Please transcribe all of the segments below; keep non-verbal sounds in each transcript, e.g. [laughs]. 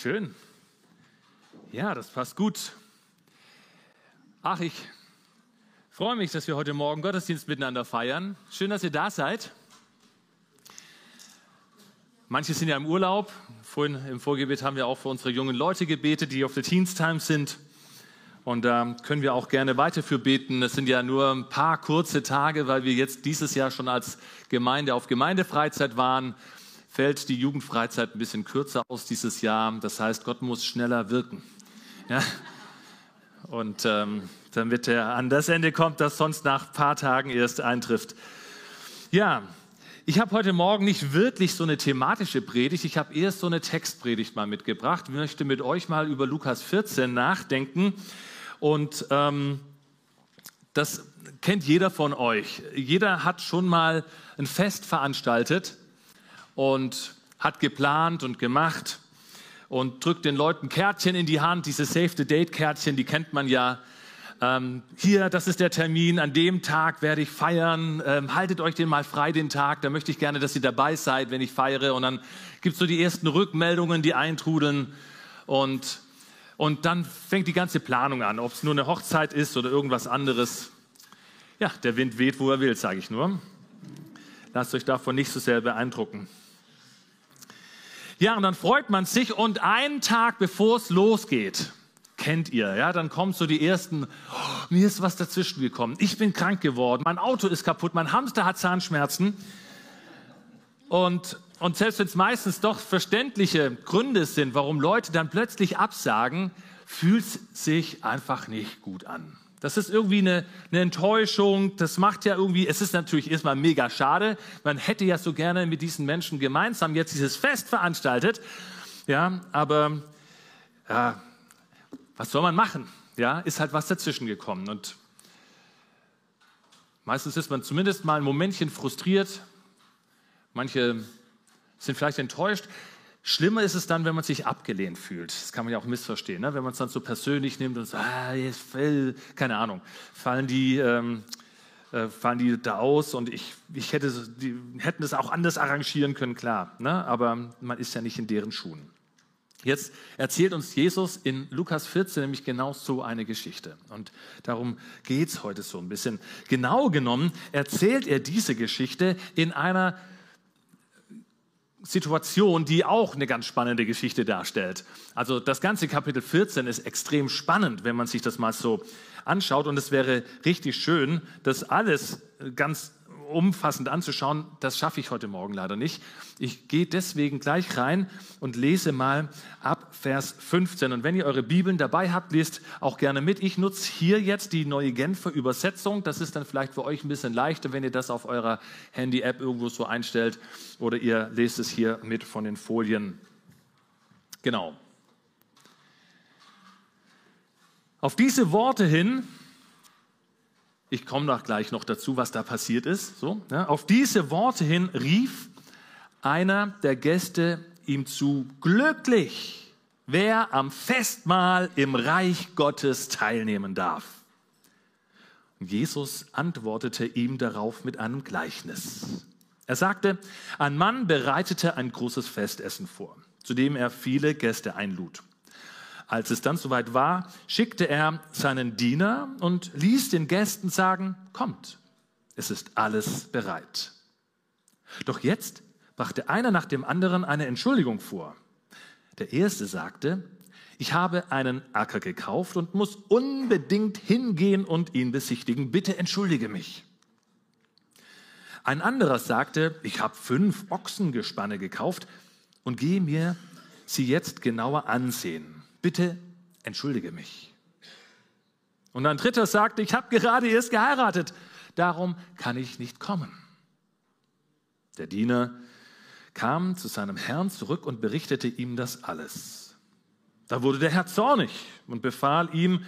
Schön. Ja, das passt gut. Ach, ich freue mich, dass wir heute Morgen Gottesdienst miteinander feiern. Schön, dass ihr da seid. Manche sind ja im Urlaub. Vorhin im Vorgebet haben wir auch für unsere jungen Leute gebetet, die auf der Teens Time sind. Und da können wir auch gerne weiter für beten. Es sind ja nur ein paar kurze Tage, weil wir jetzt dieses Jahr schon als Gemeinde auf Gemeindefreizeit waren. Fällt die Jugendfreizeit ein bisschen kürzer aus dieses Jahr. Das heißt, Gott muss schneller wirken. Ja? Und ähm, damit er an das Ende kommt, das sonst nach ein paar Tagen erst eintrifft. Ja, ich habe heute Morgen nicht wirklich so eine thematische Predigt, ich habe erst so eine Textpredigt mal mitgebracht. Ich möchte mit euch mal über Lukas 14 nachdenken. Und ähm, das kennt jeder von euch. Jeder hat schon mal ein Fest veranstaltet und hat geplant und gemacht und drückt den Leuten Kärtchen in die Hand, diese Save the Date Kärtchen, die kennt man ja. Ähm, hier, das ist der Termin, an dem Tag werde ich feiern, ähm, haltet euch den mal frei, den Tag, da möchte ich gerne, dass ihr dabei seid, wenn ich feiere. Und dann gibt es so die ersten Rückmeldungen, die eintrudeln und und dann fängt die ganze Planung an, ob es nur eine Hochzeit ist oder irgendwas anderes. Ja, der Wind weht, wo er will, sage ich nur. Lasst euch davon nicht so sehr beeindrucken. Ja, und dann freut man sich und einen Tag bevor es losgeht, kennt ihr, ja, dann kommen so die ersten, oh, mir ist was dazwischen gekommen, ich bin krank geworden, mein Auto ist kaputt, mein Hamster hat Zahnschmerzen. Und und selbst wenn es meistens doch verständliche Gründe sind, warum Leute dann plötzlich absagen, fühlt es sich einfach nicht gut an. Das ist irgendwie eine, eine, Enttäuschung. Das macht ja irgendwie, es ist natürlich erstmal mega schade. Man hätte ja so gerne mit diesen Menschen gemeinsam jetzt dieses Fest veranstaltet. Ja, aber ja, was soll man machen? Ja, ist halt was dazwischen gekommen. Und meistens ist man zumindest mal ein Momentchen frustriert. Manche sind vielleicht enttäuscht. Schlimmer ist es dann, wenn man sich abgelehnt fühlt. Das kann man ja auch missverstehen, ne? wenn man es dann so persönlich nimmt und sagt, ah, jetzt fällt, keine Ahnung, fallen die, ähm, äh, fallen die da aus und ich, ich hätte, die hätten es auch anders arrangieren können, klar, ne? aber man ist ja nicht in deren Schuhen. Jetzt erzählt uns Jesus in Lukas 14 nämlich genau so eine Geschichte. Und darum geht es heute so ein bisschen. Genau genommen erzählt er diese Geschichte in einer Situation, die auch eine ganz spannende Geschichte darstellt. Also das ganze Kapitel 14 ist extrem spannend, wenn man sich das mal so anschaut. Und es wäre richtig schön, das alles ganz umfassend anzuschauen. Das schaffe ich heute Morgen leider nicht. Ich gehe deswegen gleich rein und lese mal ab Vers 15. Und wenn ihr eure Bibeln dabei habt, lest auch gerne mit. Ich nutze hier jetzt die neue Genfer Übersetzung. Das ist dann vielleicht für euch ein bisschen leichter, wenn ihr das auf eurer Handy-App irgendwo so einstellt oder ihr lest es hier mit von den Folien. Genau. Auf diese Worte hin ich komme noch gleich noch dazu, was da passiert ist. So, ja. Auf diese Worte hin rief einer der Gäste ihm zu, glücklich, wer am Festmahl im Reich Gottes teilnehmen darf. Und Jesus antwortete ihm darauf mit einem Gleichnis. Er sagte, ein Mann bereitete ein großes Festessen vor, zu dem er viele Gäste einlud. Als es dann soweit war, schickte er seinen Diener und ließ den Gästen sagen, kommt, es ist alles bereit. Doch jetzt brachte einer nach dem anderen eine Entschuldigung vor. Der erste sagte, ich habe einen Acker gekauft und muss unbedingt hingehen und ihn besichtigen. Bitte entschuldige mich. Ein anderer sagte, ich habe fünf Ochsengespanne gekauft und gehe mir sie jetzt genauer ansehen bitte entschuldige mich. Und ein dritter sagte, ich habe gerade erst geheiratet, darum kann ich nicht kommen. Der Diener kam zu seinem Herrn zurück und berichtete ihm das alles. Da wurde der Herr zornig und befahl ihm,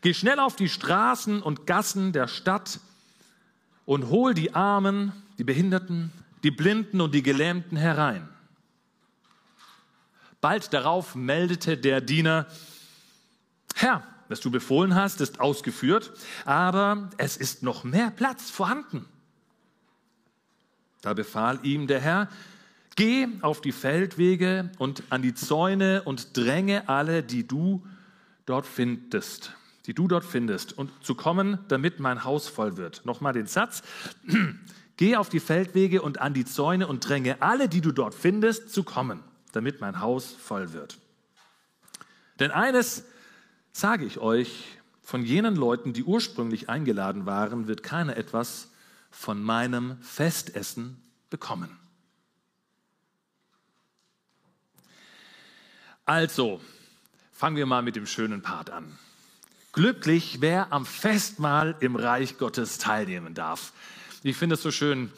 geh schnell auf die Straßen und Gassen der Stadt und hol die Armen, die Behinderten, die Blinden und die Gelähmten herein. Bald darauf meldete der Diener, Herr, was du befohlen hast, ist ausgeführt, aber es ist noch mehr Platz vorhanden. Da befahl ihm der Herr, Geh auf die Feldwege und an die Zäune und dränge alle, die du dort findest, die du dort findest, und zu kommen, damit mein Haus voll wird. Nochmal den Satz. [clears throat] Geh auf die Feldwege und an die Zäune und dränge alle, die du dort findest, zu kommen, damit mein Haus voll wird. Denn eines sage ich euch, von jenen Leuten, die ursprünglich eingeladen waren, wird keiner etwas von meinem Festessen bekommen. Also, fangen wir mal mit dem schönen Part an. Glücklich, wer am Festmahl im Reich Gottes teilnehmen darf. Ich finde es so schön.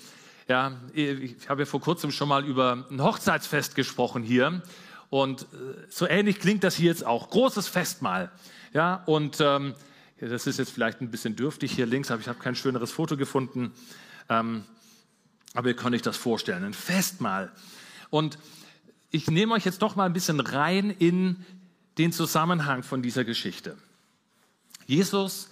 Ja, ich habe ja vor kurzem schon mal über ein Hochzeitsfest gesprochen hier. Und äh, so ähnlich klingt das hier jetzt auch. Großes Festmahl. Ja, und ähm, das ist jetzt vielleicht ein bisschen dürftig hier links, aber ich habe kein schöneres Foto gefunden. Ähm, aber ihr könnt euch das vorstellen. Ein Festmahl. Und ich nehme euch jetzt doch mal ein bisschen rein in den Zusammenhang von dieser Geschichte. Jesus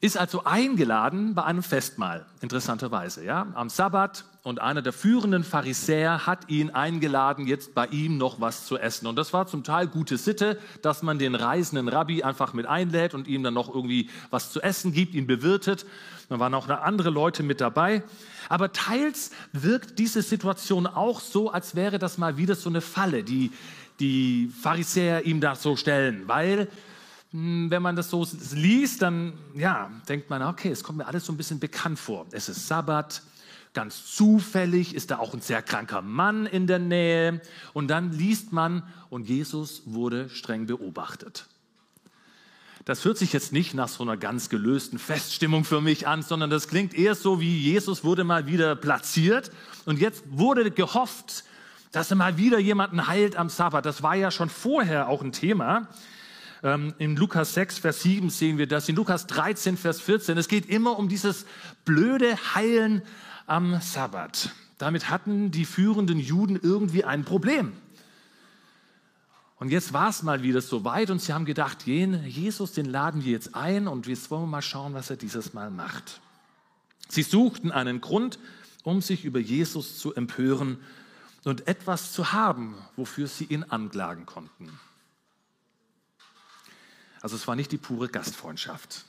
ist also eingeladen bei einem Festmahl, interessanterweise, ja, am Sabbat. Und einer der führenden Pharisäer hat ihn eingeladen, jetzt bei ihm noch was zu essen. Und das war zum Teil gute Sitte, dass man den reisenden Rabbi einfach mit einlädt und ihm dann noch irgendwie was zu essen gibt, ihn bewirtet. Da waren auch andere Leute mit dabei. Aber teils wirkt diese Situation auch so, als wäre das mal wieder so eine Falle, die die Pharisäer ihm da so stellen, weil wenn man das so liest, dann ja, denkt man, okay, es kommt mir alles so ein bisschen bekannt vor. Es ist Sabbat, ganz zufällig ist da auch ein sehr kranker Mann in der Nähe und dann liest man und Jesus wurde streng beobachtet. Das hört sich jetzt nicht nach so einer ganz gelösten Feststimmung für mich an, sondern das klingt eher so wie Jesus wurde mal wieder platziert und jetzt wurde gehofft, dass er mal wieder jemanden heilt am Sabbat. Das war ja schon vorher auch ein Thema. Ähm, in Lukas 6, Vers 7 sehen wir das, in Lukas 13, Vers 14. Es geht immer um dieses blöde Heilen am Sabbat. Damit hatten die führenden Juden irgendwie ein Problem. Und jetzt war es mal wieder so weit und sie haben gedacht, Jesus, den laden wir jetzt ein und jetzt wollen wir mal schauen, was er dieses Mal macht. Sie suchten einen Grund, um sich über Jesus zu empören und etwas zu haben, wofür sie ihn anklagen konnten. Also es war nicht die pure Gastfreundschaft.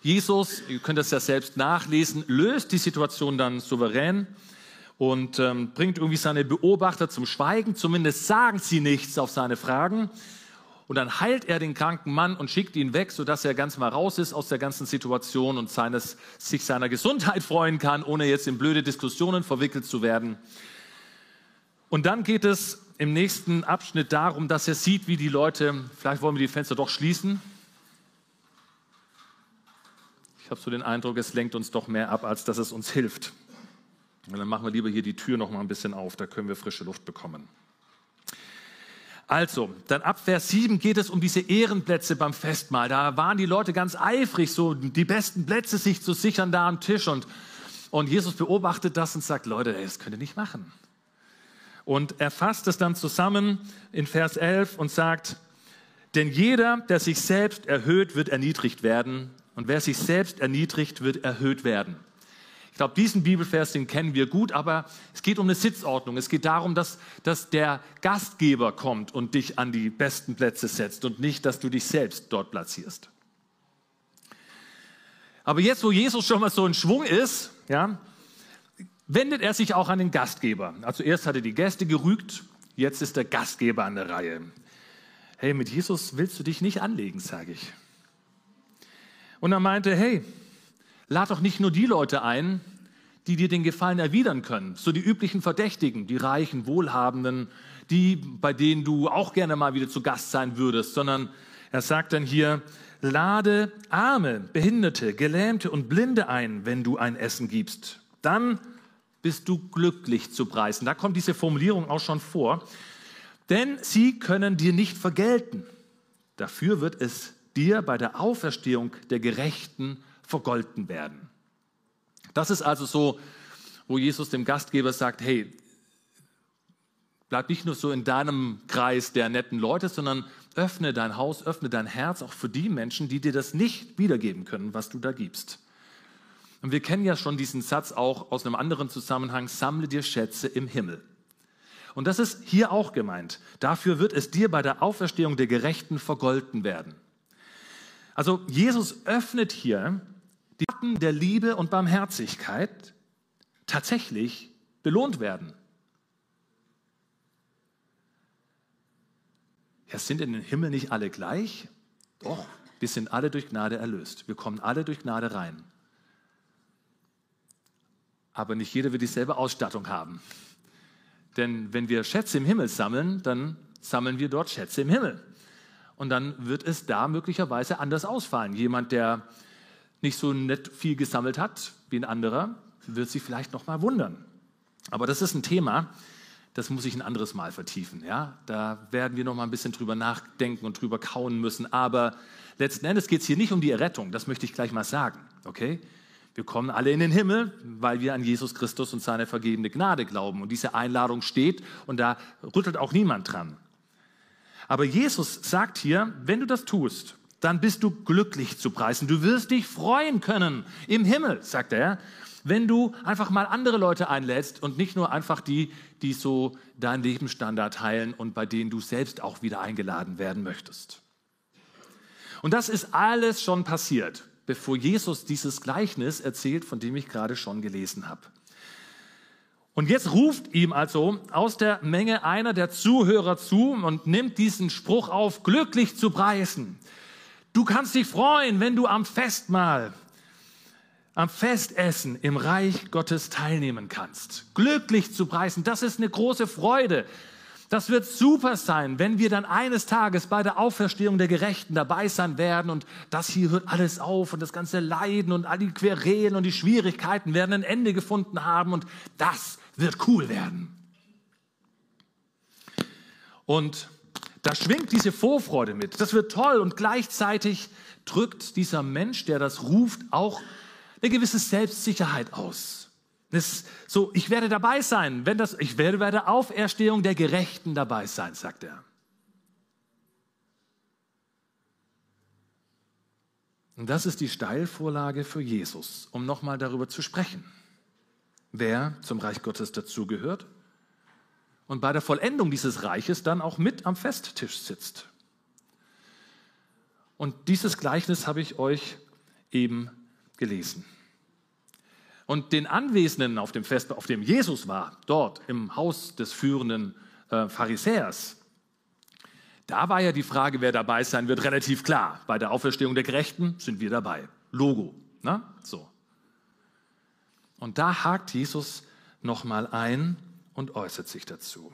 Jesus, ihr könnt das ja selbst nachlesen, löst die Situation dann souverän und ähm, bringt irgendwie seine Beobachter zum Schweigen. Zumindest sagen sie nichts auf seine Fragen. Und dann heilt er den kranken Mann und schickt ihn weg, sodass er ganz mal raus ist aus der ganzen Situation und seines, sich seiner Gesundheit freuen kann, ohne jetzt in blöde Diskussionen verwickelt zu werden. Und dann geht es im nächsten Abschnitt darum, dass er sieht, wie die Leute, vielleicht wollen wir die Fenster doch schließen. Ich habe so den Eindruck, es lenkt uns doch mehr ab, als dass es uns hilft. Und dann machen wir lieber hier die Tür noch mal ein bisschen auf, da können wir frische Luft bekommen. Also, dann ab Vers 7 geht es um diese Ehrenplätze beim Festmahl. Da waren die Leute ganz eifrig, so die besten Plätze sich zu sichern da am Tisch. Und, und Jesus beobachtet das und sagt, Leute, das könnt ihr nicht machen. Und er fasst es dann zusammen in Vers 11 und sagt, denn jeder, der sich selbst erhöht, wird erniedrigt werden. Und wer sich selbst erniedrigt, wird erhöht werden. Ich glaube, diesen Bibelvers, den kennen wir gut, aber es geht um eine Sitzordnung. Es geht darum, dass, dass der Gastgeber kommt und dich an die besten Plätze setzt und nicht, dass du dich selbst dort platzierst. Aber jetzt, wo Jesus schon mal so in Schwung ist, ja, wendet er sich auch an den Gastgeber. Also erst hat er die Gäste gerügt, jetzt ist der Gastgeber an der Reihe. Hey, mit Jesus willst du dich nicht anlegen, sage ich. Und er meinte, hey, Lad doch nicht nur die Leute ein, die dir den Gefallen erwidern können, so die üblichen Verdächtigen, die reichen, wohlhabenden, die, bei denen du auch gerne mal wieder zu Gast sein würdest, sondern er sagt dann hier, lade Arme, Behinderte, Gelähmte und Blinde ein, wenn du ein Essen gibst. Dann bist du glücklich zu preisen. Da kommt diese Formulierung auch schon vor. Denn sie können dir nicht vergelten. Dafür wird es dir bei der Auferstehung der Gerechten vergolten werden. Das ist also so, wo Jesus dem Gastgeber sagt, hey, bleib nicht nur so in deinem Kreis der netten Leute, sondern öffne dein Haus, öffne dein Herz auch für die Menschen, die dir das nicht wiedergeben können, was du da gibst. Und wir kennen ja schon diesen Satz auch aus einem anderen Zusammenhang, sammle dir Schätze im Himmel. Und das ist hier auch gemeint. Dafür wird es dir bei der Auferstehung der Gerechten vergolten werden. Also Jesus öffnet hier die Taten der Liebe und Barmherzigkeit tatsächlich belohnt werden. Ja, sind in den Himmel nicht alle gleich? Doch, wir sind alle durch Gnade erlöst. Wir kommen alle durch Gnade rein. Aber nicht jeder wird dieselbe Ausstattung haben. Denn wenn wir Schätze im Himmel sammeln, dann sammeln wir dort Schätze im Himmel. Und dann wird es da möglicherweise anders ausfallen. Jemand, der nicht so nett viel gesammelt hat wie ein anderer, wird sich vielleicht noch mal wundern. Aber das ist ein Thema, das muss ich ein anderes Mal vertiefen. Ja? Da werden wir noch mal ein bisschen drüber nachdenken und drüber kauen müssen. Aber letzten Endes geht es hier nicht um die Errettung. Das möchte ich gleich mal sagen. Okay? Wir kommen alle in den Himmel, weil wir an Jesus Christus und seine vergebene Gnade glauben. Und diese Einladung steht und da rüttelt auch niemand dran. Aber Jesus sagt hier, wenn du das tust, dann bist du glücklich zu preisen. Du wirst dich freuen können im Himmel, sagt er, wenn du einfach mal andere Leute einlädst und nicht nur einfach die, die so deinen Lebensstandard teilen und bei denen du selbst auch wieder eingeladen werden möchtest. Und das ist alles schon passiert, bevor Jesus dieses Gleichnis erzählt, von dem ich gerade schon gelesen habe. Und jetzt ruft ihm also aus der Menge einer der Zuhörer zu und nimmt diesen Spruch auf, glücklich zu preisen. Du kannst dich freuen, wenn du am Festmahl, am Festessen im Reich Gottes teilnehmen kannst. Glücklich zu preisen, das ist eine große Freude. Das wird super sein, wenn wir dann eines Tages bei der Auferstehung der Gerechten dabei sein werden und das hier hört alles auf und das ganze Leiden und all die Querelen und die Schwierigkeiten werden ein Ende gefunden haben und das wird cool werden. Und da schwingt diese Vorfreude mit. Das wird toll und gleichzeitig drückt dieser Mensch, der das ruft, auch eine gewisse Selbstsicherheit aus. Das so, ich werde dabei sein, wenn das, ich werde bei der Auferstehung der Gerechten dabei sein, sagt er. Und das ist die Steilvorlage für Jesus, um nochmal darüber zu sprechen wer zum Reich Gottes dazugehört und bei der Vollendung dieses Reiches dann auch mit am Festtisch sitzt. Und dieses Gleichnis habe ich euch eben gelesen. Und den Anwesenden auf dem Fest, auf dem Jesus war, dort im Haus des führenden äh, Pharisäers, da war ja die Frage, wer dabei sein wird, relativ klar. Bei der Auferstehung der Gerechten sind wir dabei. Logo. Ne? So. Und da hakt Jesus nochmal ein und äußert sich dazu.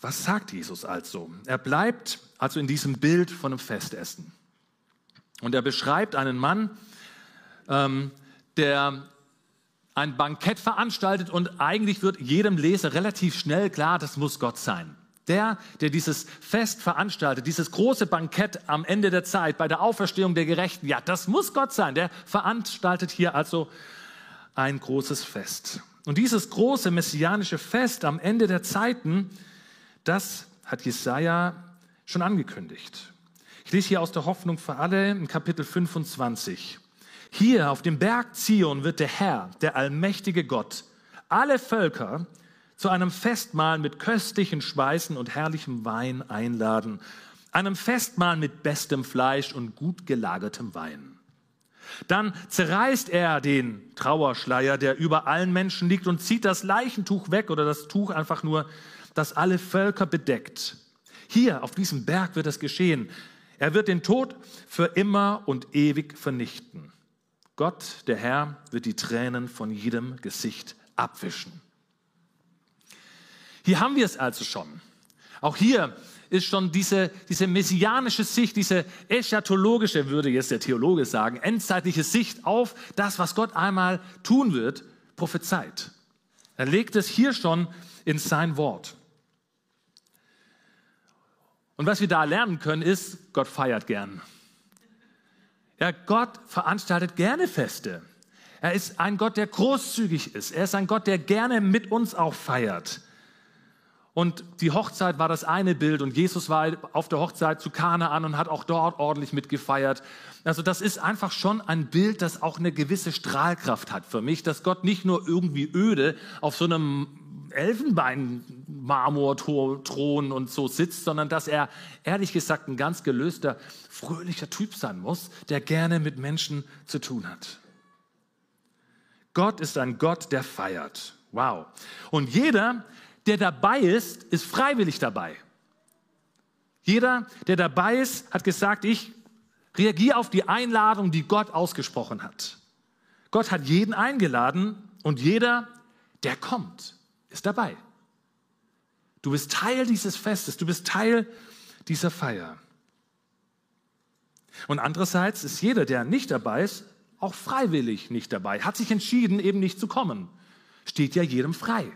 Was sagt Jesus also? Er bleibt also in diesem Bild von einem Festessen. Und er beschreibt einen Mann, ähm, der ein Bankett veranstaltet und eigentlich wird jedem Leser relativ schnell klar, das muss Gott sein. Der, der dieses Fest veranstaltet, dieses große Bankett am Ende der Zeit bei der Auferstehung der Gerechten, ja, das muss Gott sein. Der veranstaltet hier also ein großes Fest. Und dieses große messianische Fest am Ende der Zeiten, das hat Jesaja schon angekündigt. Ich lese hier aus der Hoffnung für alle in Kapitel 25. Hier auf dem Berg Zion wird der Herr, der allmächtige Gott, alle Völker zu einem Festmahl mit köstlichen Speisen und herrlichem Wein einladen, einem Festmahl mit bestem Fleisch und gut gelagertem Wein. Dann zerreißt er den Trauerschleier, der über allen Menschen liegt, und zieht das Leichentuch weg oder das Tuch einfach nur, das alle Völker bedeckt. Hier auf diesem Berg wird es geschehen. Er wird den Tod für immer und ewig vernichten. Gott, der Herr, wird die Tränen von jedem Gesicht abwischen. Hier haben wir es also schon. Auch hier ist schon diese, diese messianische Sicht, diese eschatologische, würde jetzt der Theologe sagen, endzeitliche Sicht auf das, was Gott einmal tun wird, prophezeit. Er legt es hier schon in sein Wort. Und was wir da lernen können, ist, Gott feiert gern. Ja, Gott veranstaltet gerne Feste. Er ist ein Gott, der großzügig ist. Er ist ein Gott, der gerne mit uns auch feiert. Und die Hochzeit war das eine Bild und Jesus war auf der Hochzeit zu Kanaan und hat auch dort ordentlich mitgefeiert. Also das ist einfach schon ein Bild, das auch eine gewisse Strahlkraft hat für mich, dass Gott nicht nur irgendwie öde auf so einem Elfenbein-Marmorthron und so sitzt, sondern dass er ehrlich gesagt ein ganz gelöster, fröhlicher Typ sein muss, der gerne mit Menschen zu tun hat. Gott ist ein Gott, der feiert. Wow. Und jeder, der dabei ist, ist freiwillig dabei. Jeder, der dabei ist, hat gesagt, ich reagiere auf die Einladung, die Gott ausgesprochen hat. Gott hat jeden eingeladen und jeder, der kommt, ist dabei. Du bist Teil dieses Festes, du bist Teil dieser Feier. Und andererseits ist jeder, der nicht dabei ist, auch freiwillig nicht dabei, hat sich entschieden, eben nicht zu kommen. Steht ja jedem frei.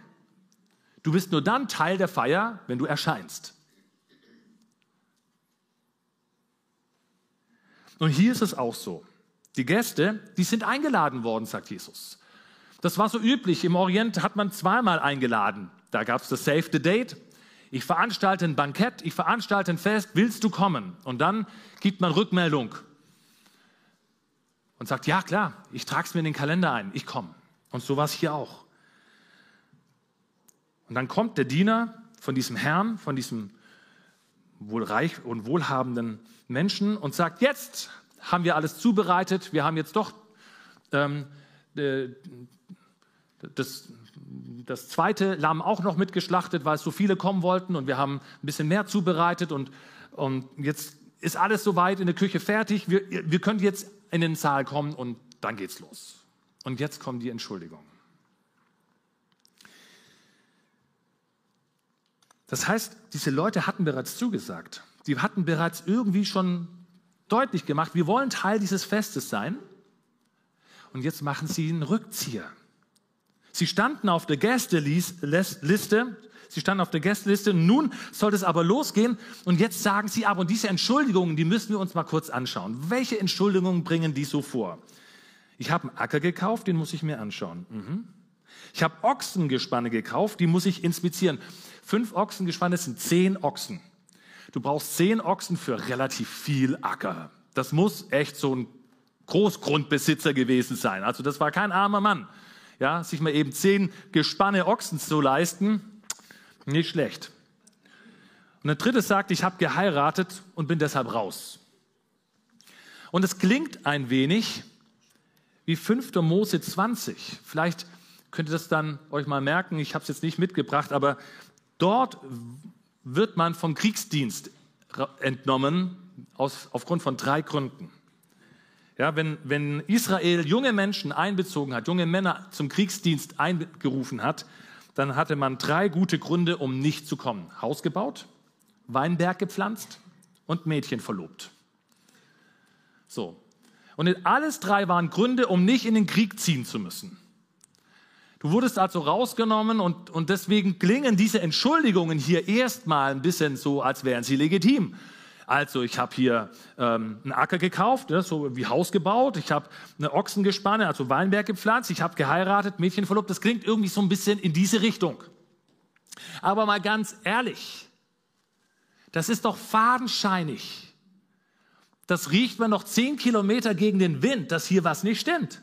Du bist nur dann Teil der Feier, wenn du erscheinst. Und hier ist es auch so. Die Gäste, die sind eingeladen worden, sagt Jesus. Das war so üblich. Im Orient hat man zweimal eingeladen. Da gab es das Save the Date. Ich veranstalte ein Bankett, ich veranstalte ein Fest, willst du kommen? Und dann gibt man Rückmeldung und sagt, ja klar, ich trage es mir in den Kalender ein, ich komme. Und so war es hier auch. Und dann kommt der Diener von diesem Herrn, von diesem wohl reich und wohlhabenden Menschen und sagt, jetzt haben wir alles zubereitet, wir haben jetzt doch ähm, äh, das, das zweite Lamm auch noch mitgeschlachtet, weil es so viele kommen wollten und wir haben ein bisschen mehr zubereitet und, und jetzt ist alles soweit in der Küche fertig, wir, wir können jetzt in den Saal kommen und dann geht's los. Und jetzt kommen die Entschuldigungen. Das heißt, diese Leute hatten bereits zugesagt. Die hatten bereits irgendwie schon deutlich gemacht, wir wollen Teil dieses Festes sein. Und jetzt machen sie einen Rückzieher. Sie standen auf der Gästeliste, sie standen auf der Gästeliste, nun sollte es aber losgehen und jetzt sagen sie aber, und diese Entschuldigungen, die müssen wir uns mal kurz anschauen. Welche Entschuldigungen bringen die so vor? Ich habe einen Acker gekauft, den muss ich mir anschauen. Mhm. Ich habe Ochsengespanne gekauft, die muss ich inspizieren. Fünf Ochsengespanne sind zehn Ochsen. Du brauchst zehn Ochsen für relativ viel Acker. Das muss echt so ein Großgrundbesitzer gewesen sein. Also das war kein armer Mann. Ja, sich mal eben zehn Gespanne Ochsen zu leisten, nicht schlecht. Und der dritte sagt, ich habe geheiratet und bin deshalb raus. Und es klingt ein wenig wie 5. Mose 20. Vielleicht könnt ihr das dann euch mal merken. Ich habe es jetzt nicht mitgebracht, aber dort wird man vom Kriegsdienst entnommen aus, aufgrund von drei Gründen. Ja, wenn, wenn Israel junge Menschen einbezogen hat, junge Männer zum Kriegsdienst eingerufen hat, dann hatte man drei gute Gründe, um nicht zu kommen. Haus gebaut, Weinberg gepflanzt und Mädchen verlobt. So. Und alles drei waren Gründe, um nicht in den Krieg ziehen zu müssen. Du wurdest also rausgenommen und, und deswegen klingen diese Entschuldigungen hier erstmal ein bisschen so, als wären sie legitim. Also ich habe hier ähm, einen Acker gekauft, ne, so wie Haus gebaut, ich habe eine Ochsengespanne, also Weinberg gepflanzt, ich habe geheiratet, Mädchen verlobt. Das klingt irgendwie so ein bisschen in diese Richtung. Aber mal ganz ehrlich, das ist doch fadenscheinig. Das riecht man noch zehn Kilometer gegen den Wind, dass hier was nicht stimmt.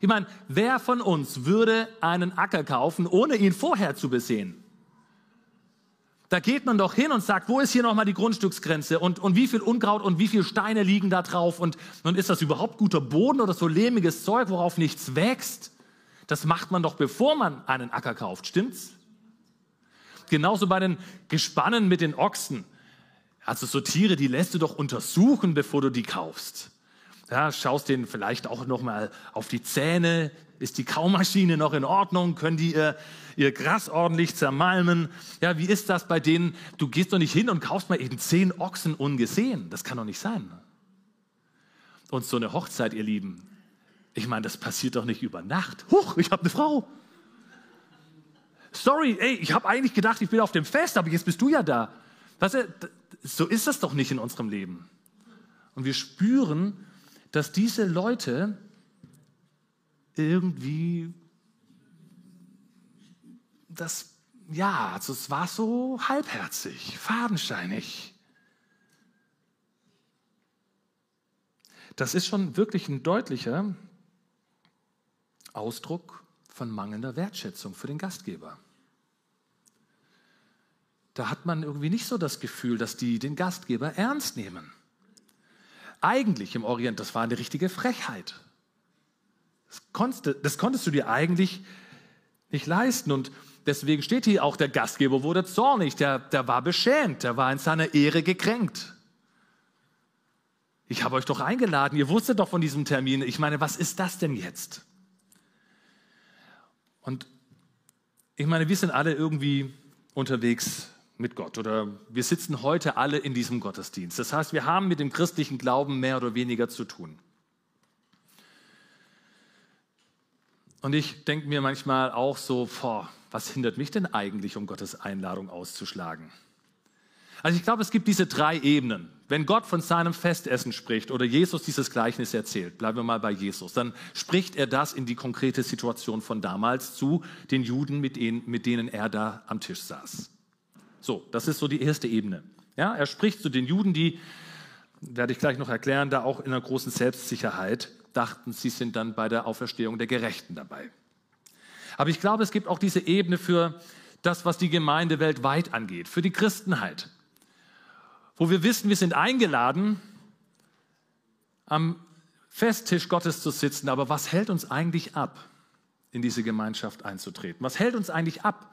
Ich meine, wer von uns würde einen Acker kaufen, ohne ihn vorher zu besehen? Da geht man doch hin und sagt, wo ist hier nochmal die Grundstücksgrenze und, und wie viel Unkraut und wie viele Steine liegen da drauf und, und ist das überhaupt guter Boden oder so lehmiges Zeug, worauf nichts wächst? Das macht man doch, bevor man einen Acker kauft, stimmt's? Genauso bei den Gespannen mit den Ochsen. Also so Tiere, die lässt du doch untersuchen, bevor du die kaufst. Ja, schaust denen vielleicht auch nochmal auf die Zähne. Ist die Kaumaschine noch in Ordnung? Können die ihr ihr Gras ordentlich zermalmen. Ja, wie ist das bei denen? Du gehst doch nicht hin und kaufst mal eben zehn Ochsen ungesehen. Das kann doch nicht sein. Und so eine Hochzeit, ihr Lieben, ich meine, das passiert doch nicht über Nacht. Huch, ich habe eine Frau. Sorry, ey, ich habe eigentlich gedacht, ich bin auf dem Fest, aber jetzt bist du ja da. Weißt du, so ist das doch nicht in unserem Leben. Und wir spüren, dass diese Leute irgendwie das ja, also es war so halbherzig, fadenscheinig. Das ist schon wirklich ein deutlicher Ausdruck von mangelnder Wertschätzung für den Gastgeber. Da hat man irgendwie nicht so das Gefühl, dass die den Gastgeber ernst nehmen. Eigentlich im Orient, das war eine richtige Frechheit. Das konntest, das konntest du dir eigentlich nicht leisten. Und deswegen steht hier auch, der Gastgeber wurde zornig, der, der war beschämt, der war in seiner Ehre gekränkt. Ich habe euch doch eingeladen, ihr wusstet doch von diesem Termin. Ich meine, was ist das denn jetzt? Und ich meine, wir sind alle irgendwie unterwegs mit Gott oder wir sitzen heute alle in diesem Gottesdienst. Das heißt, wir haben mit dem christlichen Glauben mehr oder weniger zu tun. Und ich denke mir manchmal auch so, boah, was hindert mich denn eigentlich, um Gottes Einladung auszuschlagen? Also ich glaube, es gibt diese drei Ebenen. Wenn Gott von seinem Festessen spricht oder Jesus dieses Gleichnis erzählt, bleiben wir mal bei Jesus, dann spricht er das in die konkrete Situation von damals zu den Juden, mit denen, mit denen er da am Tisch saß. So, das ist so die erste Ebene. Ja, er spricht zu den Juden, die, werde ich gleich noch erklären, da auch in einer großen Selbstsicherheit dachten, sie sind dann bei der Auferstehung der Gerechten dabei. Aber ich glaube, es gibt auch diese Ebene für das, was die Gemeinde weltweit angeht, für die Christenheit wo wir wissen, wir sind eingeladen, am Festtisch Gottes zu sitzen, aber was hält uns eigentlich ab, in diese Gemeinschaft einzutreten? Was hält uns eigentlich ab,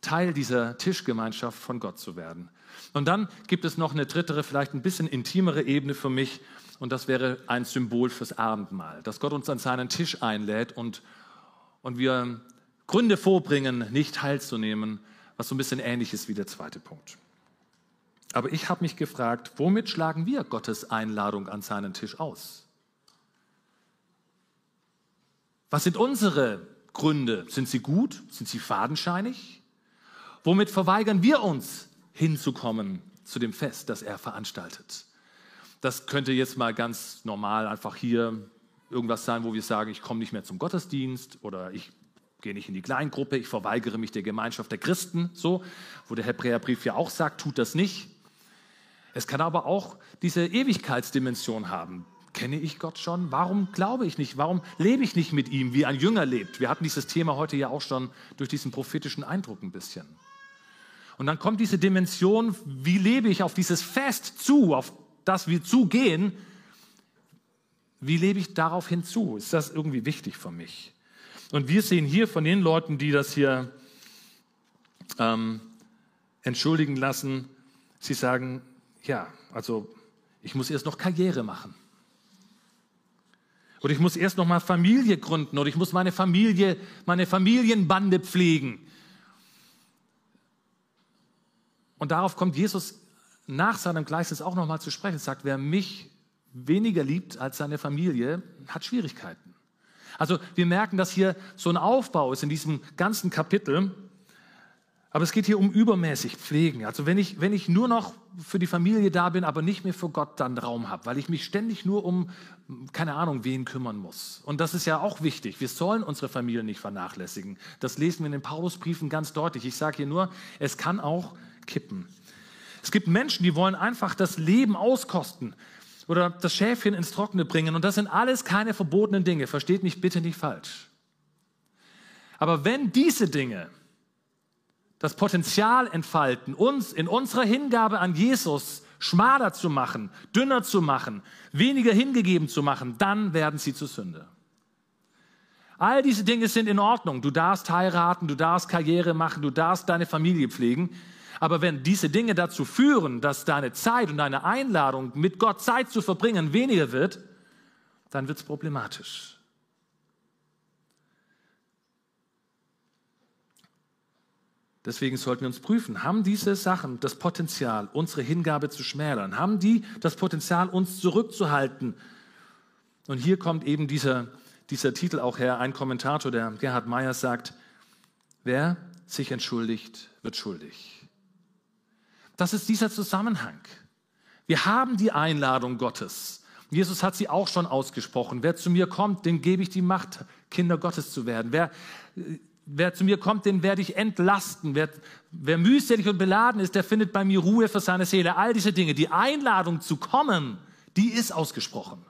Teil dieser Tischgemeinschaft von Gott zu werden? Und dann gibt es noch eine drittere, vielleicht ein bisschen intimere Ebene für mich, und das wäre ein Symbol fürs Abendmahl, dass Gott uns an seinen Tisch einlädt und, und wir Gründe vorbringen, nicht teilzunehmen, was so ein bisschen ähnlich ist wie der zweite Punkt. Aber ich habe mich gefragt, womit schlagen wir Gottes Einladung an seinen Tisch aus? Was sind unsere Gründe? Sind sie gut? Sind sie fadenscheinig? Womit verweigern wir uns, hinzukommen zu dem Fest, das er veranstaltet? Das könnte jetzt mal ganz normal einfach hier irgendwas sein, wo wir sagen, ich komme nicht mehr zum Gottesdienst oder ich gehe nicht in die Kleingruppe, ich verweigere mich der Gemeinschaft der Christen, so, wo der Hebräerbrief ja auch sagt, tut das nicht. Es kann aber auch diese Ewigkeitsdimension haben. Kenne ich Gott schon? Warum glaube ich nicht? Warum lebe ich nicht mit ihm, wie ein Jünger lebt? Wir hatten dieses Thema heute ja auch schon durch diesen prophetischen Eindruck ein bisschen. Und dann kommt diese Dimension, wie lebe ich auf dieses Fest zu, auf das wir zugehen? Wie lebe ich darauf hinzu? Ist das irgendwie wichtig für mich? Und wir sehen hier von den Leuten, die das hier ähm, entschuldigen lassen, sie sagen, ja, also ich muss erst noch Karriere machen. Oder ich muss erst noch mal Familie gründen oder ich muss meine Familie, meine Familienbande pflegen. Und darauf kommt Jesus nach seinem Gleichnis auch noch mal zu sprechen. Er sagt, wer mich weniger liebt als seine Familie, hat Schwierigkeiten. Also wir merken, dass hier so ein Aufbau ist in diesem ganzen Kapitel. Aber es geht hier um übermäßig Pflegen. Also wenn ich, wenn ich nur noch für die Familie da bin, aber nicht mehr für Gott dann Raum habe, weil ich mich ständig nur um, keine Ahnung, wen kümmern muss. Und das ist ja auch wichtig. Wir sollen unsere Familie nicht vernachlässigen. Das lesen wir in den Paulusbriefen ganz deutlich. Ich sage hier nur, es kann auch kippen. Es gibt Menschen, die wollen einfach das Leben auskosten oder das Schäfchen ins Trockene bringen. Und das sind alles keine verbotenen Dinge. Versteht mich bitte nicht falsch. Aber wenn diese Dinge das Potenzial entfalten, uns in unserer Hingabe an Jesus schmaler zu machen, dünner zu machen, weniger hingegeben zu machen, dann werden sie zur Sünde. All diese Dinge sind in Ordnung. Du darfst heiraten, du darfst Karriere machen, du darfst deine Familie pflegen. Aber wenn diese Dinge dazu führen, dass deine Zeit und deine Einladung, mit Gott Zeit zu verbringen, weniger wird, dann wird es problematisch. Deswegen sollten wir uns prüfen, haben diese Sachen das Potenzial, unsere Hingabe zu schmälern? Haben die das Potenzial, uns zurückzuhalten? Und hier kommt eben dieser, dieser Titel auch her. Ein Kommentator, der Gerhard Meyer, sagt, wer sich entschuldigt, wird schuldig. Das ist dieser Zusammenhang. Wir haben die Einladung Gottes. Jesus hat sie auch schon ausgesprochen. Wer zu mir kommt, dem gebe ich die Macht, Kinder Gottes zu werden. Wer wer zu mir kommt, den werde ich entlasten. Wer, wer mühselig und beladen ist, der findet bei mir Ruhe für seine Seele. All diese Dinge. Die Einladung zu kommen, die ist ausgesprochen.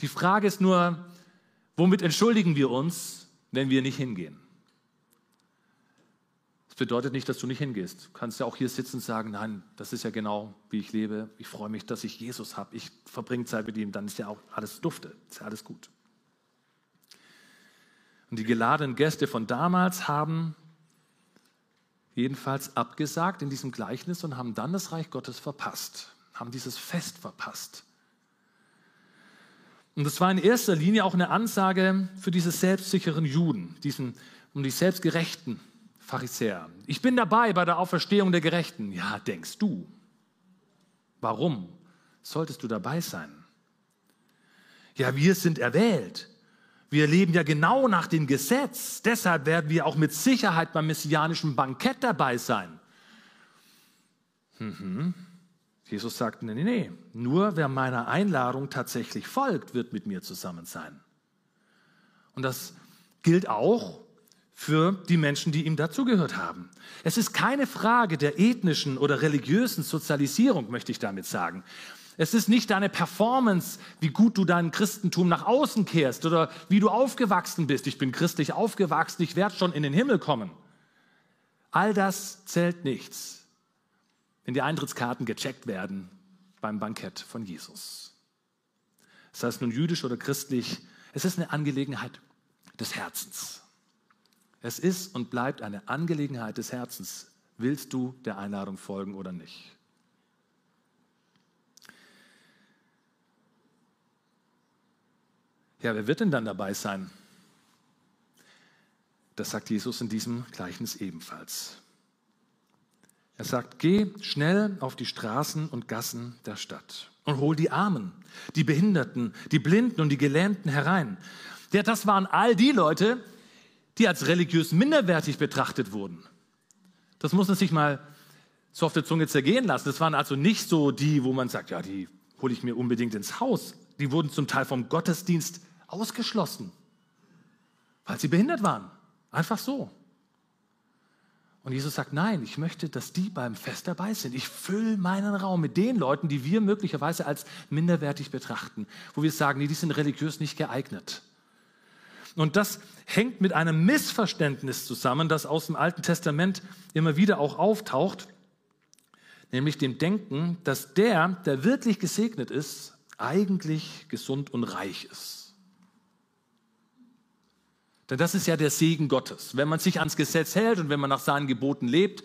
Die Frage ist nur, womit entschuldigen wir uns, wenn wir nicht hingehen? Bedeutet nicht, dass du nicht hingehst. Du kannst ja auch hier sitzen und sagen, nein, das ist ja genau, wie ich lebe. Ich freue mich, dass ich Jesus habe. Ich verbringe Zeit mit ihm, dann ist ja auch alles dufte, ist ja alles gut. Und die geladenen Gäste von damals haben jedenfalls abgesagt in diesem Gleichnis und haben dann das Reich Gottes verpasst, haben dieses Fest verpasst. Und das war in erster Linie auch eine Ansage für diese selbstsicheren Juden, diesen, um die selbstgerechten Pharisäer. Ich bin dabei bei der Auferstehung der Gerechten. Ja, denkst du. Warum solltest du dabei sein? Ja, wir sind erwählt. Wir leben ja genau nach dem Gesetz. Deshalb werden wir auch mit Sicherheit beim messianischen Bankett dabei sein. Mhm. Jesus sagt, nee, nee, nee, nur wer meiner Einladung tatsächlich folgt, wird mit mir zusammen sein. Und das gilt auch für die Menschen, die ihm dazugehört haben. Es ist keine Frage der ethnischen oder religiösen Sozialisierung, möchte ich damit sagen. Es ist nicht deine Performance, wie gut du dein Christentum nach außen kehrst oder wie du aufgewachsen bist. Ich bin christlich aufgewachsen, ich werde schon in den Himmel kommen. All das zählt nichts wenn die Eintrittskarten gecheckt werden beim Bankett von Jesus. Das heißt nun jüdisch oder christlich, es ist eine Angelegenheit des Herzens. Es ist und bleibt eine Angelegenheit des Herzens. Willst du der Einladung folgen oder nicht? Ja, wer wird denn dann dabei sein? Das sagt Jesus in diesem Gleichnis ebenfalls. Er sagt, geh schnell auf die Straßen und Gassen der Stadt und hol die Armen, die Behinderten, die Blinden und die Gelähmten herein. Ja, das waren all die Leute, die als religiös minderwertig betrachtet wurden. Das muss man sich mal so auf der Zunge zergehen lassen. Das waren also nicht so die, wo man sagt, ja, die hole ich mir unbedingt ins Haus. Die wurden zum Teil vom Gottesdienst ausgeschlossen, weil sie behindert waren. Einfach so. Und Jesus sagt, nein, ich möchte, dass die beim Fest dabei sind. Ich fülle meinen Raum mit den Leuten, die wir möglicherweise als minderwertig betrachten, wo wir sagen, nee, die sind religiös nicht geeignet. Und das hängt mit einem Missverständnis zusammen, das aus dem Alten Testament immer wieder auch auftaucht, nämlich dem Denken, dass der, der wirklich gesegnet ist, eigentlich gesund und reich ist. Denn das ist ja der Segen Gottes. Wenn man sich ans Gesetz hält und wenn man nach seinen Geboten lebt,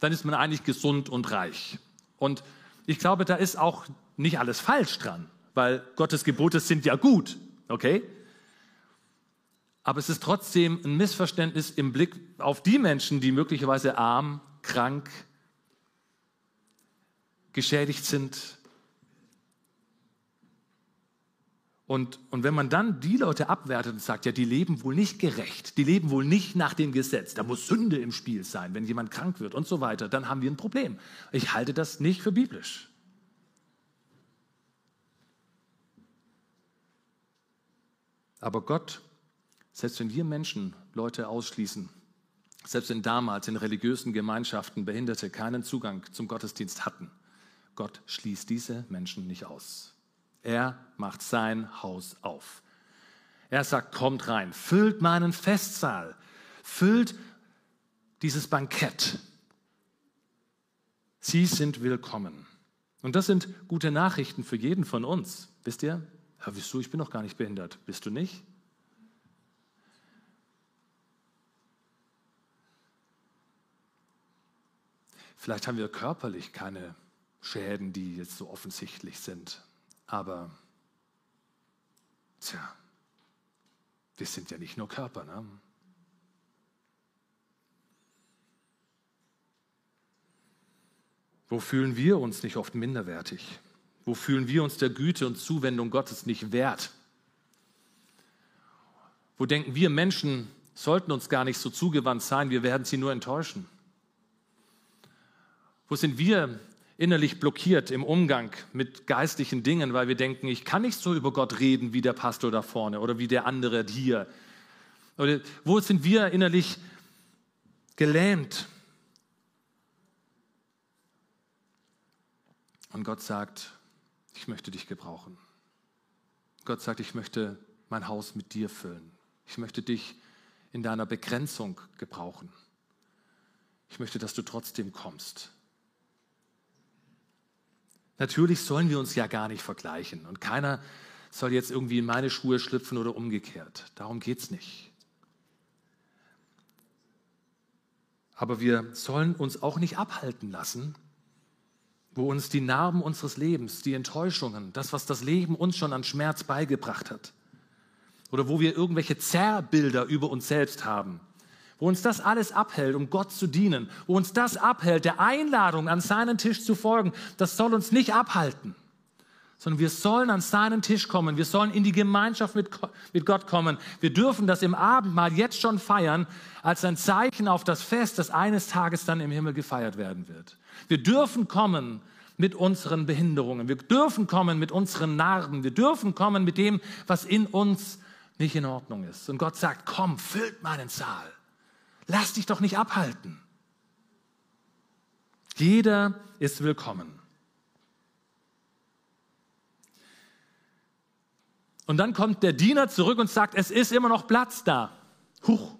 dann ist man eigentlich gesund und reich. Und ich glaube, da ist auch nicht alles falsch dran, weil Gottes Gebote sind ja gut, okay? Aber es ist trotzdem ein Missverständnis im Blick auf die Menschen, die möglicherweise arm, krank, geschädigt sind, Und, und wenn man dann die Leute abwertet und sagt, ja, die leben wohl nicht gerecht, die leben wohl nicht nach dem Gesetz, da muss Sünde im Spiel sein, wenn jemand krank wird und so weiter, dann haben wir ein Problem. Ich halte das nicht für biblisch. Aber Gott, selbst wenn wir Menschen Leute ausschließen, selbst wenn damals in religiösen Gemeinschaften Behinderte keinen Zugang zum Gottesdienst hatten, Gott schließt diese Menschen nicht aus. Er macht sein Haus auf. Er sagt, kommt rein, füllt meinen Festsaal, füllt dieses Bankett. Sie sind willkommen. Und das sind gute Nachrichten für jeden von uns. Wisst ihr? Ja, wieso? Ich bin doch gar nicht behindert. Bist du nicht? Vielleicht haben wir körperlich keine Schäden, die jetzt so offensichtlich sind. Aber, tja, wir sind ja nicht nur Körper. Ne? Wo fühlen wir uns nicht oft minderwertig? Wo fühlen wir uns der Güte und Zuwendung Gottes nicht wert? Wo denken wir Menschen sollten uns gar nicht so zugewandt sein, wir werden sie nur enttäuschen? Wo sind wir innerlich blockiert im Umgang mit geistlichen Dingen, weil wir denken, ich kann nicht so über Gott reden wie der Pastor da vorne oder wie der andere hier. Oder wo sind wir innerlich gelähmt? Und Gott sagt, ich möchte dich gebrauchen. Gott sagt, ich möchte mein Haus mit dir füllen. Ich möchte dich in deiner Begrenzung gebrauchen. Ich möchte, dass du trotzdem kommst. Natürlich sollen wir uns ja gar nicht vergleichen und keiner soll jetzt irgendwie in meine Schuhe schlüpfen oder umgekehrt. Darum geht es nicht. Aber wir sollen uns auch nicht abhalten lassen, wo uns die Narben unseres Lebens, die Enttäuschungen, das, was das Leben uns schon an Schmerz beigebracht hat, oder wo wir irgendwelche Zerrbilder über uns selbst haben, wo uns das alles abhält, um Gott zu dienen, wo uns das abhält, der Einladung an seinen Tisch zu folgen, das soll uns nicht abhalten, sondern wir sollen an seinen Tisch kommen, wir sollen in die Gemeinschaft mit, Gott kommen. Wir dürfen das im Abendmahl jetzt schon feiern, als ein Zeichen auf das Fest, das eines Tages dann im Himmel gefeiert werden wird. Wir dürfen kommen mit unseren Behinderungen, wir dürfen kommen mit unseren Narben, wir dürfen kommen mit dem, was in uns nicht in Ordnung ist. Und Gott sagt, komm, füllt meinen Saal. Lass dich doch nicht abhalten. Jeder ist willkommen. Und dann kommt der Diener zurück und sagt, es ist immer noch Platz da. Huch.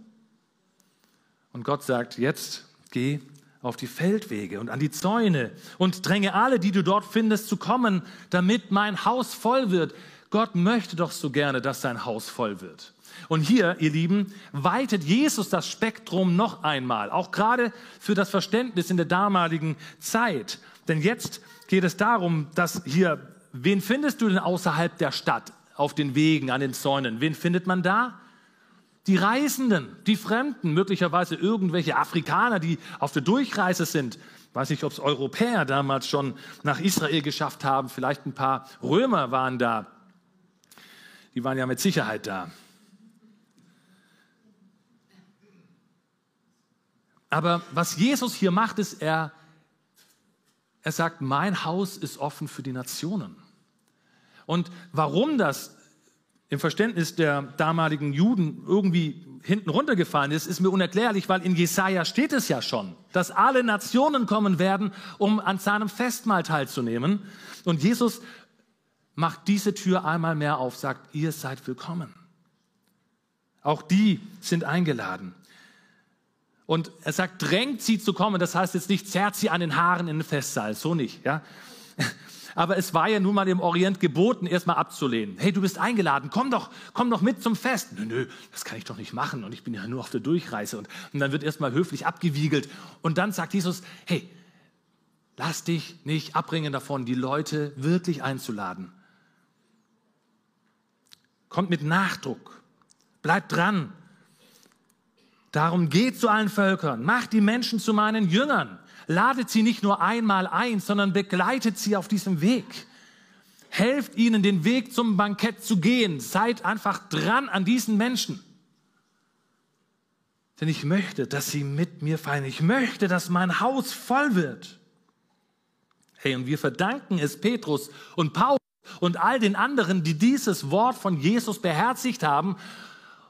Und Gott sagt, jetzt geh auf die Feldwege und an die Zäune und dränge alle, die du dort findest, zu kommen, damit mein Haus voll wird. Gott möchte doch so gerne, dass sein Haus voll wird. Und hier, ihr Lieben, weitet Jesus das Spektrum noch einmal, auch gerade für das Verständnis in der damaligen Zeit. Denn jetzt geht es darum, dass hier, wen findest du denn außerhalb der Stadt, auf den Wegen, an den Zäunen? Wen findet man da? Die Reisenden, die Fremden, möglicherweise irgendwelche Afrikaner, die auf der Durchreise sind. Weiß nicht, ob es Europäer damals schon nach Israel geschafft haben. Vielleicht ein paar Römer waren da. Die waren ja mit Sicherheit da. Aber was Jesus hier macht, ist, er, er sagt, mein Haus ist offen für die Nationen. Und warum das im Verständnis der damaligen Juden irgendwie hinten runtergefallen ist, ist mir unerklärlich, weil in Jesaja steht es ja schon, dass alle Nationen kommen werden, um an seinem Festmahl teilzunehmen. Und Jesus macht diese Tür einmal mehr auf, sagt, ihr seid willkommen. Auch die sind eingeladen. Und er sagt, drängt sie zu kommen. Das heißt jetzt nicht, zerrt sie an den Haaren in den Festsaal. So nicht, ja. [laughs] Aber es war ja nun mal im Orient geboten, erstmal abzulehnen. Hey, du bist eingeladen, komm doch, komm doch mit zum Fest. Nö, nö, das kann ich doch nicht machen und ich bin ja nur auf der Durchreise. Und, und dann wird erstmal höflich abgewiegelt. Und dann sagt Jesus, hey, lass dich nicht abbringen davon, die Leute wirklich einzuladen. Kommt mit Nachdruck. Bleibt dran. Darum geht zu allen Völkern. Macht die Menschen zu meinen Jüngern. Ladet sie nicht nur einmal ein, sondern begleitet sie auf diesem Weg. Helft ihnen, den Weg zum Bankett zu gehen. Seid einfach dran an diesen Menschen. Denn ich möchte, dass sie mit mir feiern. Ich möchte, dass mein Haus voll wird. Hey, und wir verdanken es Petrus und Paulus und all den anderen, die dieses Wort von Jesus beherzigt haben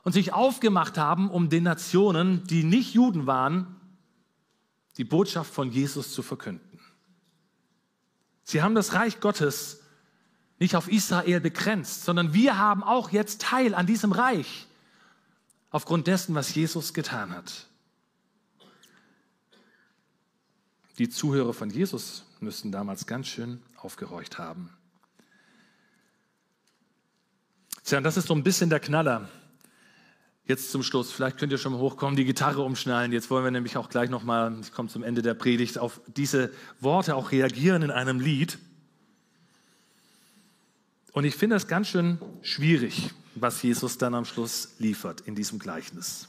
und sich aufgemacht haben, um den Nationen, die nicht Juden waren, die Botschaft von Jesus zu verkünden. Sie haben das Reich Gottes nicht auf Israel begrenzt, sondern wir haben auch jetzt Teil an diesem Reich aufgrund dessen, was Jesus getan hat. Die Zuhörer von Jesus müssten damals ganz schön aufgehorcht haben. Tja, das ist so ein bisschen der Knaller. Jetzt zum Schluss, vielleicht könnt ihr schon mal hochkommen, die Gitarre umschnallen. Jetzt wollen wir nämlich auch gleich nochmal, ich komme zum Ende der Predigt, auf diese Worte auch reagieren in einem Lied. Und ich finde es ganz schön schwierig, was Jesus dann am Schluss liefert in diesem Gleichnis.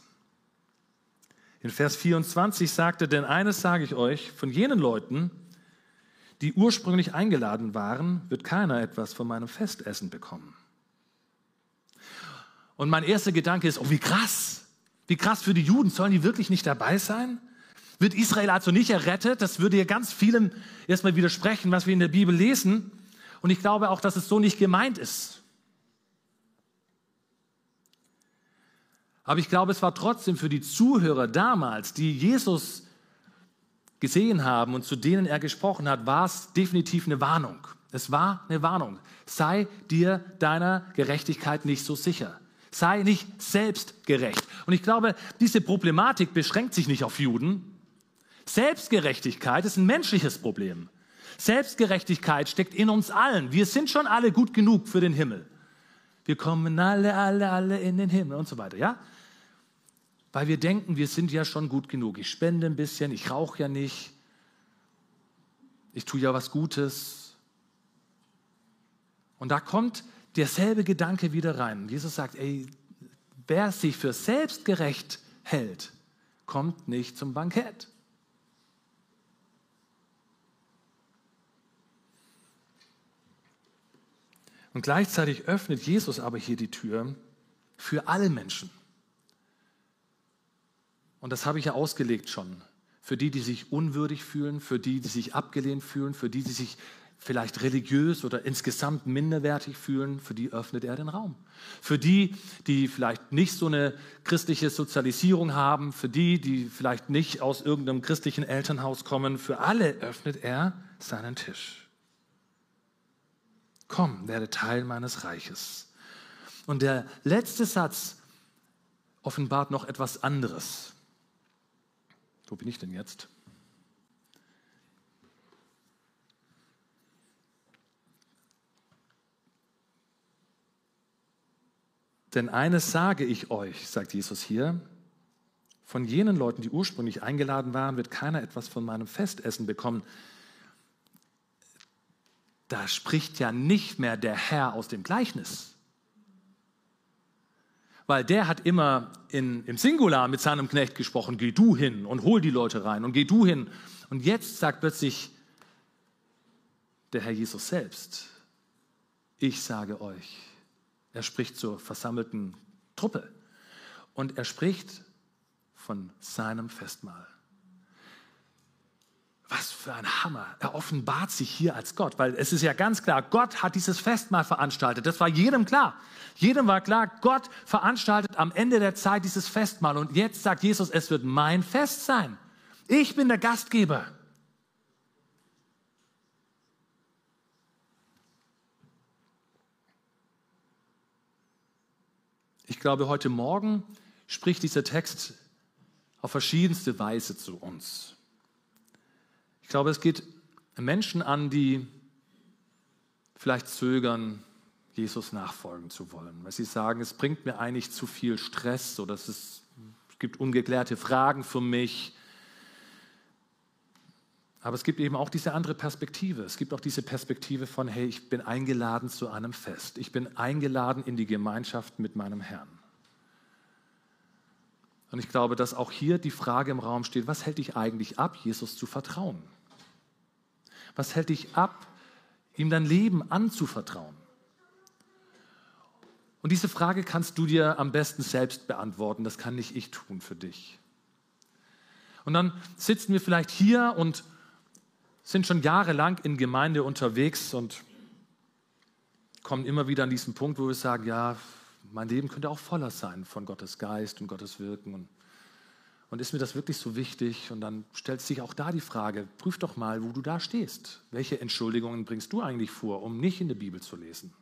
In Vers 24 sagte, denn eines sage ich euch, von jenen Leuten, die ursprünglich eingeladen waren, wird keiner etwas von meinem Festessen bekommen. Und mein erster Gedanke ist, oh, wie krass. Wie krass für die Juden. Sollen die wirklich nicht dabei sein? Wird Israel also nicht errettet? Das würde ja ganz vielem erstmal widersprechen, was wir in der Bibel lesen. Und ich glaube auch, dass es so nicht gemeint ist. Aber ich glaube, es war trotzdem für die Zuhörer damals, die Jesus gesehen haben und zu denen er gesprochen hat, war es definitiv eine Warnung. Es war eine Warnung. Sei dir deiner Gerechtigkeit nicht so sicher. Sei nicht selbstgerecht. Und ich glaube, diese Problematik beschränkt sich nicht auf Juden. Selbstgerechtigkeit ist ein menschliches Problem. Selbstgerechtigkeit steckt in uns allen. Wir sind schon alle gut genug für den Himmel. Wir kommen alle, alle, alle in den Himmel und so weiter, ja? Weil wir denken, wir sind ja schon gut genug. Ich spende ein bisschen, ich rauche ja nicht, ich tue ja was Gutes. Und da kommt derselbe Gedanke wieder rein. Jesus sagt, ey, wer sich für selbstgerecht hält, kommt nicht zum Bankett. Und gleichzeitig öffnet Jesus aber hier die Tür für alle Menschen. Und das habe ich ja ausgelegt schon. Für die, die sich unwürdig fühlen, für die, die sich abgelehnt fühlen, für die, die sich vielleicht religiös oder insgesamt minderwertig fühlen, für die öffnet er den Raum. Für die, die vielleicht nicht so eine christliche Sozialisierung haben, für die, die vielleicht nicht aus irgendeinem christlichen Elternhaus kommen, für alle öffnet er seinen Tisch. Komm, werde Teil meines Reiches. Und der letzte Satz offenbart noch etwas anderes. Wo bin ich denn jetzt? Denn eines sage ich euch, sagt Jesus hier, von jenen Leuten, die ursprünglich eingeladen waren, wird keiner etwas von meinem Festessen bekommen da spricht ja nicht mehr der Herr aus dem Gleichnis. Weil der hat immer in, im Singular mit seinem Knecht gesprochen, geh du hin und hol die Leute rein und geh du hin. Und jetzt sagt plötzlich der Herr Jesus selbst, ich sage euch, er spricht zur versammelten Truppe und er spricht von seinem Festmahl. Was für ein Hammer. Er offenbart sich hier als Gott, weil es ist ja ganz klar, Gott hat dieses Festmahl veranstaltet. Das war jedem klar. Jedem war klar, Gott veranstaltet am Ende der Zeit dieses Festmahl. Und jetzt sagt Jesus, es wird mein Fest sein. Ich bin der Gastgeber. Ich glaube, heute Morgen spricht dieser Text auf verschiedenste Weise zu uns. Ich glaube, es geht Menschen an, die vielleicht zögern, Jesus nachfolgen zu wollen, weil sie sagen, es bringt mir eigentlich zu viel Stress oder es, ist, es gibt ungeklärte Fragen für mich. Aber es gibt eben auch diese andere Perspektive. Es gibt auch diese Perspektive von, hey, ich bin eingeladen zu einem Fest. Ich bin eingeladen in die Gemeinschaft mit meinem Herrn. Und ich glaube, dass auch hier die Frage im Raum steht, was hält dich eigentlich ab, Jesus zu vertrauen? Was hält dich ab, ihm dein Leben anzuvertrauen? Und diese Frage kannst du dir am besten selbst beantworten. Das kann nicht ich tun für dich. Und dann sitzen wir vielleicht hier und sind schon jahrelang in Gemeinde unterwegs und kommen immer wieder an diesen Punkt, wo wir sagen, ja, mein Leben könnte auch voller sein von Gottes Geist und Gottes Wirken. Und und ist mir das wirklich so wichtig? Und dann stellt sich auch da die Frage, prüf doch mal, wo du da stehst. Welche Entschuldigungen bringst du eigentlich vor, um nicht in der Bibel zu lesen?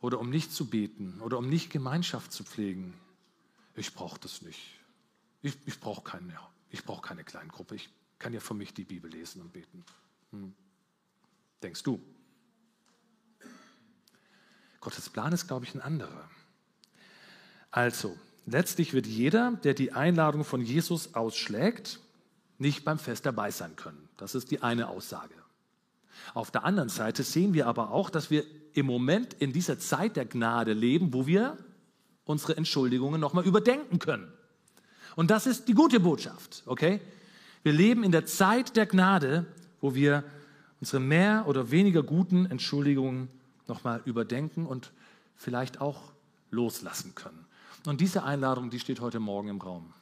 Oder um nicht zu beten? Oder um nicht Gemeinschaft zu pflegen? Ich brauche das nicht. Ich, ich brauche keine, brauch keine Kleingruppe. Ich kann ja für mich die Bibel lesen und beten. Hm. Denkst du? Gottes Plan ist, glaube ich, ein anderer. Also, Letztlich wird jeder, der die Einladung von Jesus ausschlägt, nicht beim Fest dabei sein können. Das ist die eine Aussage. Auf der anderen Seite sehen wir aber auch, dass wir im Moment in dieser Zeit der Gnade leben, wo wir unsere Entschuldigungen nochmal überdenken können. Und das ist die gute Botschaft, okay? Wir leben in der Zeit der Gnade, wo wir unsere mehr oder weniger guten Entschuldigungen nochmal überdenken und vielleicht auch loslassen können. Und diese Einladung, die steht heute Morgen im Raum.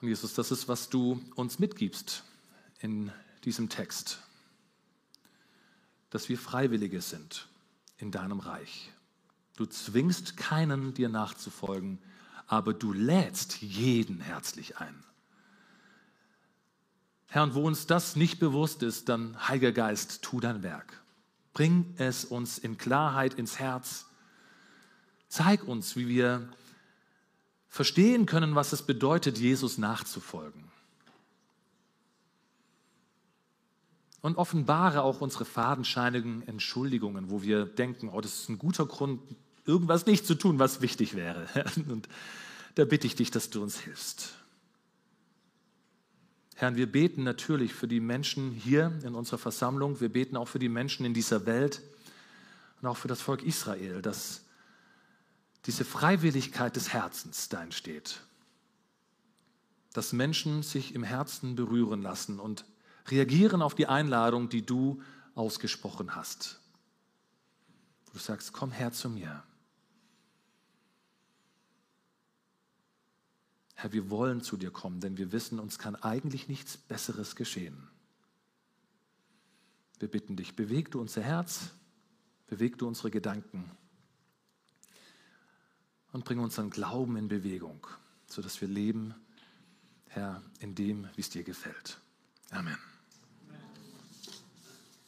Und Jesus, das ist, was du uns mitgibst in diesem Text, dass wir Freiwillige sind in deinem Reich. Du zwingst keinen, dir nachzufolgen, aber du lädst jeden herzlich ein. Herr, und wo uns das nicht bewusst ist, dann, Heiliger Geist, tu dein Werk. Bring es uns in Klarheit ins Herz. Zeig uns, wie wir verstehen können, was es bedeutet, Jesus nachzufolgen. Und offenbare auch unsere fadenscheinigen Entschuldigungen, wo wir denken, oh, das ist ein guter Grund, irgendwas nicht zu tun, was wichtig wäre. [laughs] Und da bitte ich dich, dass du uns hilfst. Herr, wir beten natürlich für die Menschen hier in unserer Versammlung. Wir beten auch für die Menschen in dieser Welt und auch für das Volk Israel, dass diese Freiwilligkeit des Herzens da entsteht. Dass Menschen sich im Herzen berühren lassen und reagieren auf die Einladung, die du ausgesprochen hast. Du sagst, komm her zu mir. Herr, wir wollen zu dir kommen, denn wir wissen, uns kann eigentlich nichts Besseres geschehen. Wir bitten dich, beweg du unser Herz, beweg du unsere Gedanken und bring unseren Glauben in Bewegung, sodass wir leben, Herr, in dem, wie es dir gefällt. Amen.